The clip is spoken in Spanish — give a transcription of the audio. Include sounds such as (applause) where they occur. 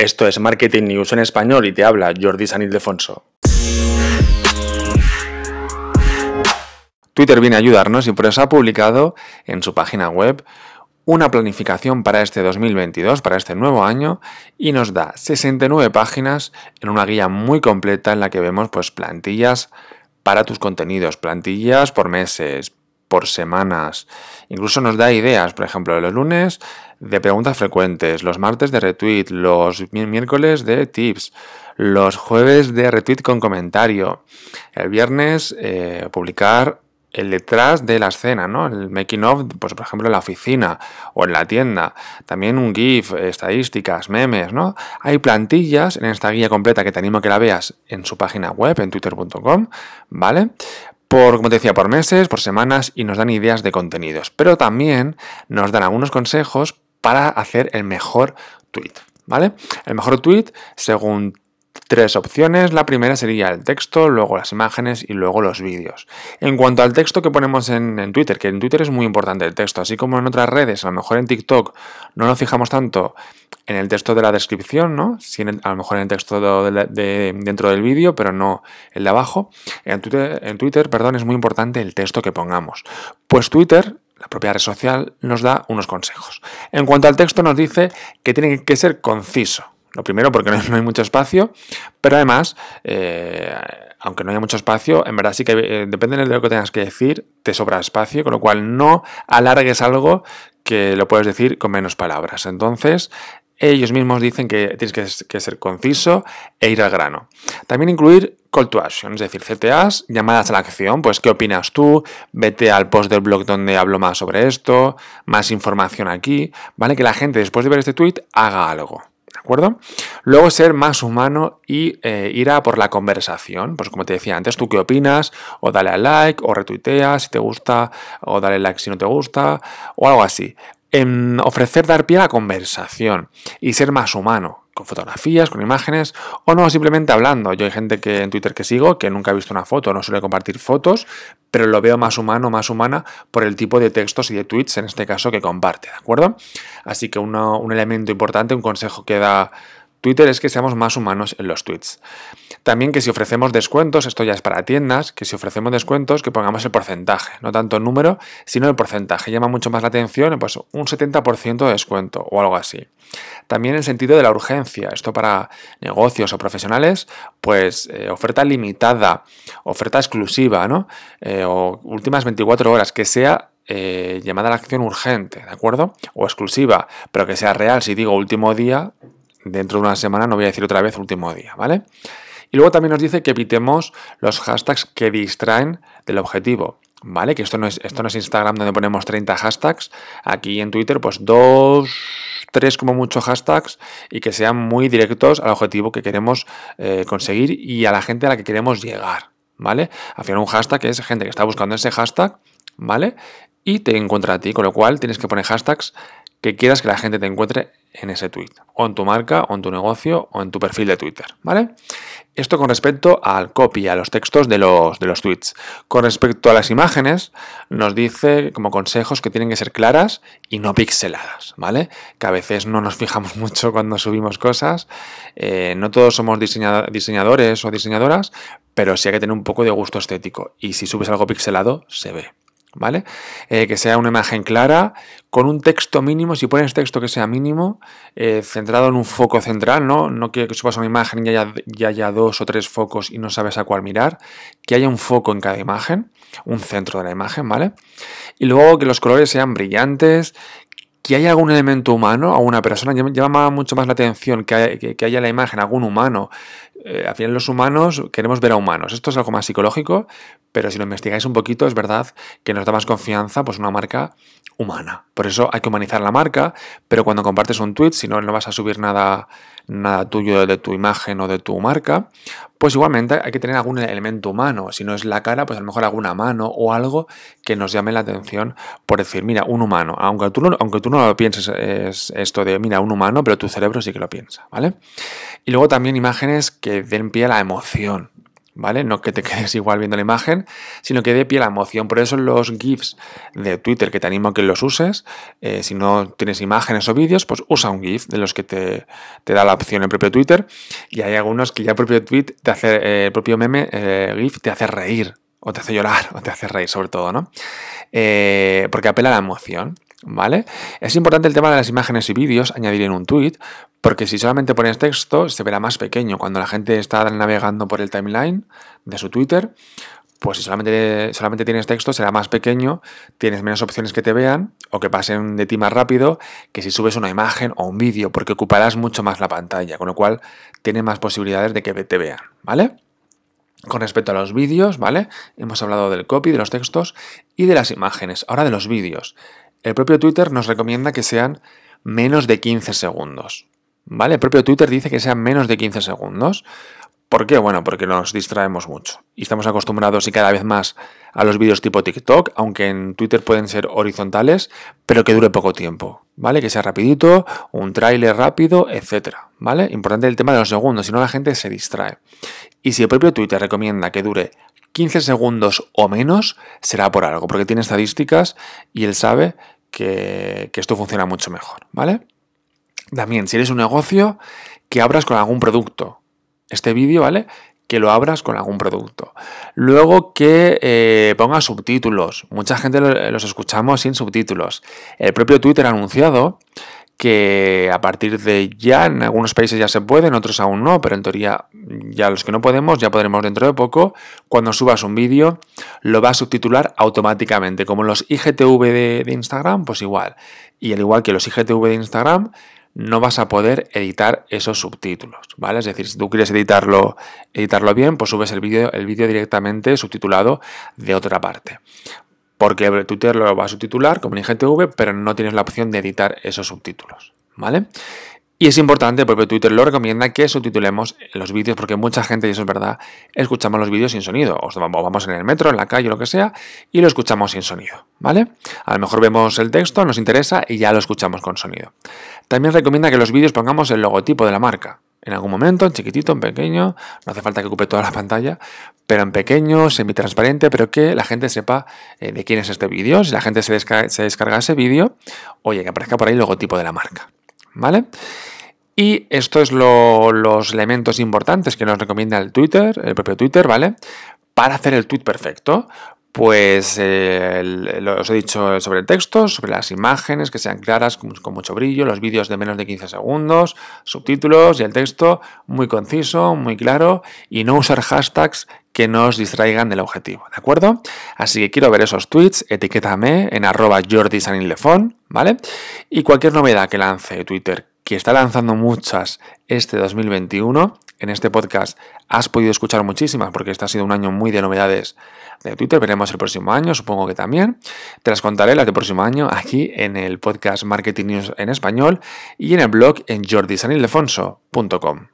Esto es Marketing News en español y te habla Jordi San Ildefonso. Twitter viene a ayudarnos y por eso ha publicado en su página web una planificación para este 2022, para este nuevo año, y nos da 69 páginas en una guía muy completa en la que vemos pues plantillas para tus contenidos, plantillas por meses, por semanas. Incluso nos da ideas, por ejemplo, los lunes de preguntas frecuentes, los martes de retweet, los miércoles de tips, los jueves de retweet con comentario, el viernes eh, publicar el detrás de la escena, ¿no? El making of, pues por ejemplo en la oficina o en la tienda. También un GIF, estadísticas, memes, ¿no? Hay plantillas en esta guía completa que te animo a que la veas en su página web, en twitter.com, ¿vale? Por, como te decía, por meses, por semanas y nos dan ideas de contenidos. Pero también nos dan algunos consejos para hacer el mejor tweet. ¿Vale? El mejor tweet según tres opciones. La primera sería el texto, luego las imágenes y luego los vídeos. En cuanto al texto que ponemos en, Twitter, que en Twitter es muy importante el texto, así como en otras redes, a lo mejor en TikTok no nos fijamos tanto en el texto de la descripción, ¿no? A lo mejor en el texto de, dentro del vídeo, pero no el de abajo. En Twitter, en Twitter, perdón, es muy importante el texto que pongamos. Pues Twitter la propia red social nos da unos consejos. En cuanto al texto nos dice que tiene que ser conciso. Lo primero porque no hay mucho espacio, pero además, eh, aunque no haya mucho espacio, en verdad sí que eh, depende de lo que tengas que decir, te sobra espacio, con lo cual no alargues algo que lo puedes decir con menos palabras. Entonces, ellos mismos dicen que tienes que, ser conciso e ir al grano. También incluir call to action, es decir, CTAs, llamadas a la acción, pues qué opinas tú, vete al post del blog donde hablo más sobre esto, más información aquí, ¿vale? Que la gente después de ver este tweet haga algo. ¿De acuerdo? Luego ser más humano y eh, ir a por la conversación. Pues como te decía antes, ¿tú qué opinas? O dale al like, o retuitea si te gusta, o dale like si no te gusta, o algo así. En ofrecer dar pie a la conversación y ser más humano, con fotografías, con imágenes, o no simplemente hablando. Yo hay gente que en Twitter que sigo que nunca ha visto una foto, no suele compartir fotos, pero lo veo más humano, más humana por el tipo de textos y de tweets, en este caso, que comparte, ¿de acuerdo? Así que un elemento importante, un consejo que da Twitter es que seamos más humanos en los tweets. También que si ofrecemos descuentos, esto ya es para tiendas, que si ofrecemos descuentos que pongamos el porcentaje, no tanto el número, sino el porcentaje. Llama mucho más la atención, pues un 70% de descuento o algo así. También el sentido de la urgencia, esto para negocios o profesionales, pues eh, oferta limitada, oferta exclusiva, ¿no? Eh, o últimas 24 horas, que sea eh, llamada a la acción urgente, ¿de acuerdo? O exclusiva, pero que sea real. Si digo último día, dentro de una semana no voy a decir otra vez último día, ¿vale? Y luego también nos dice que evitemos los hashtags que distraen del objetivo. ¿Vale? Que esto no es, esto no es Instagram donde ponemos 30 hashtags. Aquí en Twitter, pues dos, tres como mucho hashtags y que sean muy directos al objetivo que queremos eh, conseguir y a la gente a la que queremos llegar. ¿Vale? Al final un hashtag es gente que está buscando ese hashtag, ¿vale? Y te encuentra a ti, con lo cual tienes que poner hashtags que quieras que la gente te encuentre en ese tweet, o en tu marca, o en tu negocio, o en tu perfil de Twitter, ¿vale? Esto con respecto al copy, a los textos de los, de los tweets. Con respecto a las imágenes, nos dice como consejos que tienen que ser claras y no pixeladas, ¿vale? Que a veces no nos fijamos mucho cuando subimos cosas. Eh, no todos somos diseñadores o diseñadoras, pero sí hay que tener un poco de gusto estético. Y si subes algo pixelado, se ve. ¿Vale? Eh, que sea una imagen clara, con un texto mínimo, si pones texto que sea mínimo, eh, centrado en un foco central, ¿no? No que, subas una imagen y haya, ya haya dos o tres focos y no sabes a cuál mirar, que haya un foco en cada imagen, un centro de la imagen, ¿vale? Y luego que los colores sean brillantes, que haya algún elemento humano, alguna persona, llama mucho más la atención que, haya, que, haya la imagen, algún humano. Eh, al final los humanos queremos ver a humanos. Esto es algo más psicológico, pero si lo investigáis un poquito es verdad que nos da más confianza pues una marca humana. Por eso hay que humanizar la marca, pero cuando compartes un tweet, si no, no vas a subir nada, nada tuyo de tu imagen o de tu marca, pues igualmente hay que tener algún elemento humano. Si no es la cara, pues a lo mejor alguna mano o algo que nos llame la atención por decir, mira, un humano. Aunque tú no, aunque tú no lo pienses, es esto de, mira, un humano, pero tu cerebro sí que lo piensa, ¿vale? Y luego también imágenes que den pie a la emoción. ¿vale? No que te quedes igual viendo la imagen, sino que dé pie a la emoción. Por eso los GIFs de Twitter, que te animo a que los uses, eh, si no tienes imágenes o vídeos, pues usa un GIF de los que te, da la opción el propio Twitter. Y hay algunos que ya el propio tweet te hace, eh, el propio meme, eh, GIF, te hace reír, o te hace llorar, (laughs) o te hace reír sobre todo, ¿no? porque apela a la emoción. ¿Vale? Es importante el tema de las imágenes y vídeos, añadir en un tweet, porque si solamente pones texto, se verá más pequeño. Cuando la gente está navegando por el timeline de su Twitter, pues si solamente, solamente tienes texto, será más pequeño, tienes menos opciones que te vean o que pasen de ti más rápido que si subes una imagen o un vídeo, porque ocuparás mucho más la pantalla, con lo cual tiene más posibilidades de que te vean, ¿vale? Con respecto a los vídeos, ¿vale? Hemos hablado del copy, de los textos y de las imágenes. Ahora de los vídeos. El propio Twitter nos recomienda que sean menos de 15 segundos. ¿Vale? El propio Twitter dice que sean menos de 15 segundos. ¿Por qué? Bueno, porque nos distraemos mucho. Y estamos acostumbrados y cada vez más a los vídeos tipo TikTok, aunque en Twitter pueden ser horizontales, pero que dure poco tiempo. ¿Vale? Que sea rapidito, un tráiler rápido, etc. ¿Vale? Importante el tema de los segundos, si no la gente se distrae. Y si el propio Twitter recomienda que dure 15 segundos o menos, será por algo, porque tiene estadísticas y él sabe que, esto funciona mucho mejor, ¿vale? También, si eres un negocio, que abras con algún producto. Este vídeo, ¿vale? que lo abras con algún producto. Luego que eh, pongas subtítulos. Mucha gente los escuchamos sin subtítulos. El propio Twitter ha anunciado que a partir de ya, en algunos países ya se puede, en otros aún no, pero en teoría ya los que no podemos, ya podremos dentro de poco, cuando subas un vídeo, lo va a subtitular automáticamente, como los IGTV de, de Instagram, pues igual. Y al igual que los IGTV de Instagram, no vas a poder editar esos subtítulos, ¿vale? Es decir, si tú quieres editarlo, editarlo bien, pues subes el vídeo el directamente subtitulado de otra parte porque Twitter lo va a subtitular como en IGTV, pero no tienes la opción de editar esos subtítulos, ¿vale? Y es importante, porque Twitter lo recomienda que subtitulemos los vídeos, porque mucha gente, y eso es verdad, escuchamos los vídeos sin sonido. O vamos en el metro, en la calle, lo que sea, y lo escuchamos sin sonido, ¿vale? A lo mejor vemos el texto, nos interesa y ya lo escuchamos con sonido. También recomienda que los vídeos pongamos el logotipo de la marca en algún momento, en chiquitito, en pequeño, no hace falta que ocupe toda la pantalla, pero en pequeño, semi-transparente, pero que la gente sepa eh, de quién es este vídeo. Si la gente se, descarga, ese vídeo, oye, que aparezca por ahí el logotipo de la marca. ¿Vale? Y esto es los elementos importantes que nos recomienda el Twitter, el propio Twitter, ¿vale? Para hacer el tweet perfecto. Pues eh, os he dicho sobre el texto, sobre las imágenes que sean claras, con, mucho brillo, los vídeos de menos de 15 segundos, subtítulos y el texto muy conciso, muy claro y no usar hashtags que nos distraigan del objetivo, ¿de acuerdo? Así que quiero ver esos tweets, etiquétame en arroba Jordi ¿vale? Y cualquier novedad que lance Twitter, que está lanzando muchas este 2021, en este podcast has podido escuchar muchísimas porque este ha sido un año muy de novedades de Twitter. Veremos el próximo año, supongo que también. Te las contaré las del próximo año aquí en el podcast Marketing News en español y en el blog en jordisanildefonso.com.